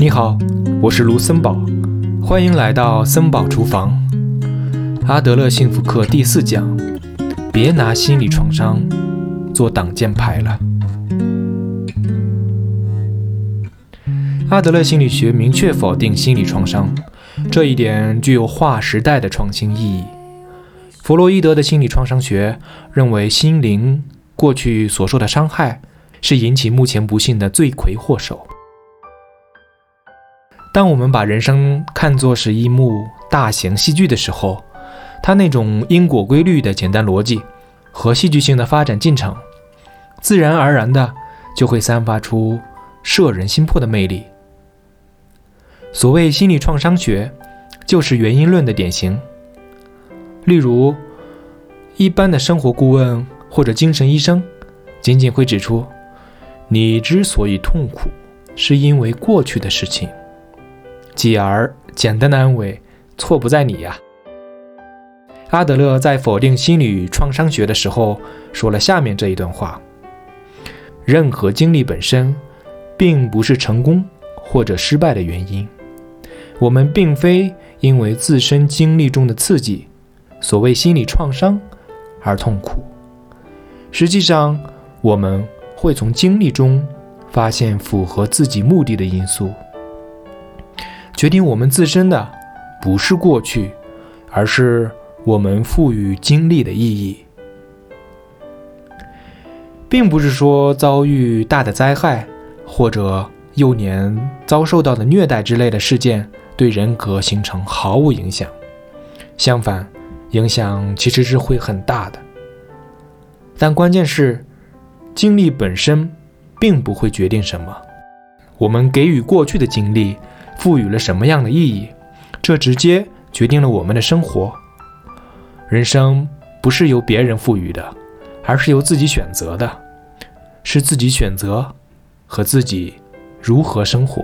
你好，我是卢森堡，欢迎来到森堡厨房。阿德勒幸福课第四讲：别拿心理创伤做挡箭牌了。阿德勒心理学明确否定心理创伤，这一点具有划时代的创新意义。弗洛伊德的心理创伤学认为，心灵过去所受的伤害是引起目前不幸的罪魁祸首。当我们把人生看作是一幕大型戏剧的时候，它那种因果规律的简单逻辑和戏剧性的发展进程，自然而然的就会散发出摄人心魄的魅力。所谓心理创伤学，就是原因论的典型。例如，一般的生活顾问或者精神医生，仅仅会指出，你之所以痛苦，是因为过去的事情。继而，简单的安慰，错不在你呀。阿德勒在否定心理创伤学的时候，说了下面这一段话：任何经历本身，并不是成功或者失败的原因。我们并非因为自身经历中的刺激，所谓心理创伤，而痛苦。实际上，我们会从经历中发现符合自己目的的因素。决定我们自身的，不是过去，而是我们赋予经历的意义。并不是说遭遇大的灾害，或者幼年遭受到的虐待之类的事件对人格形成毫无影响。相反，影响其实是会很大的。但关键是，经历本身并不会决定什么。我们给予过去的经历。赋予了什么样的意义？这直接决定了我们的生活。人生不是由别人赋予的，而是由自己选择的，是自己选择和自己如何生活。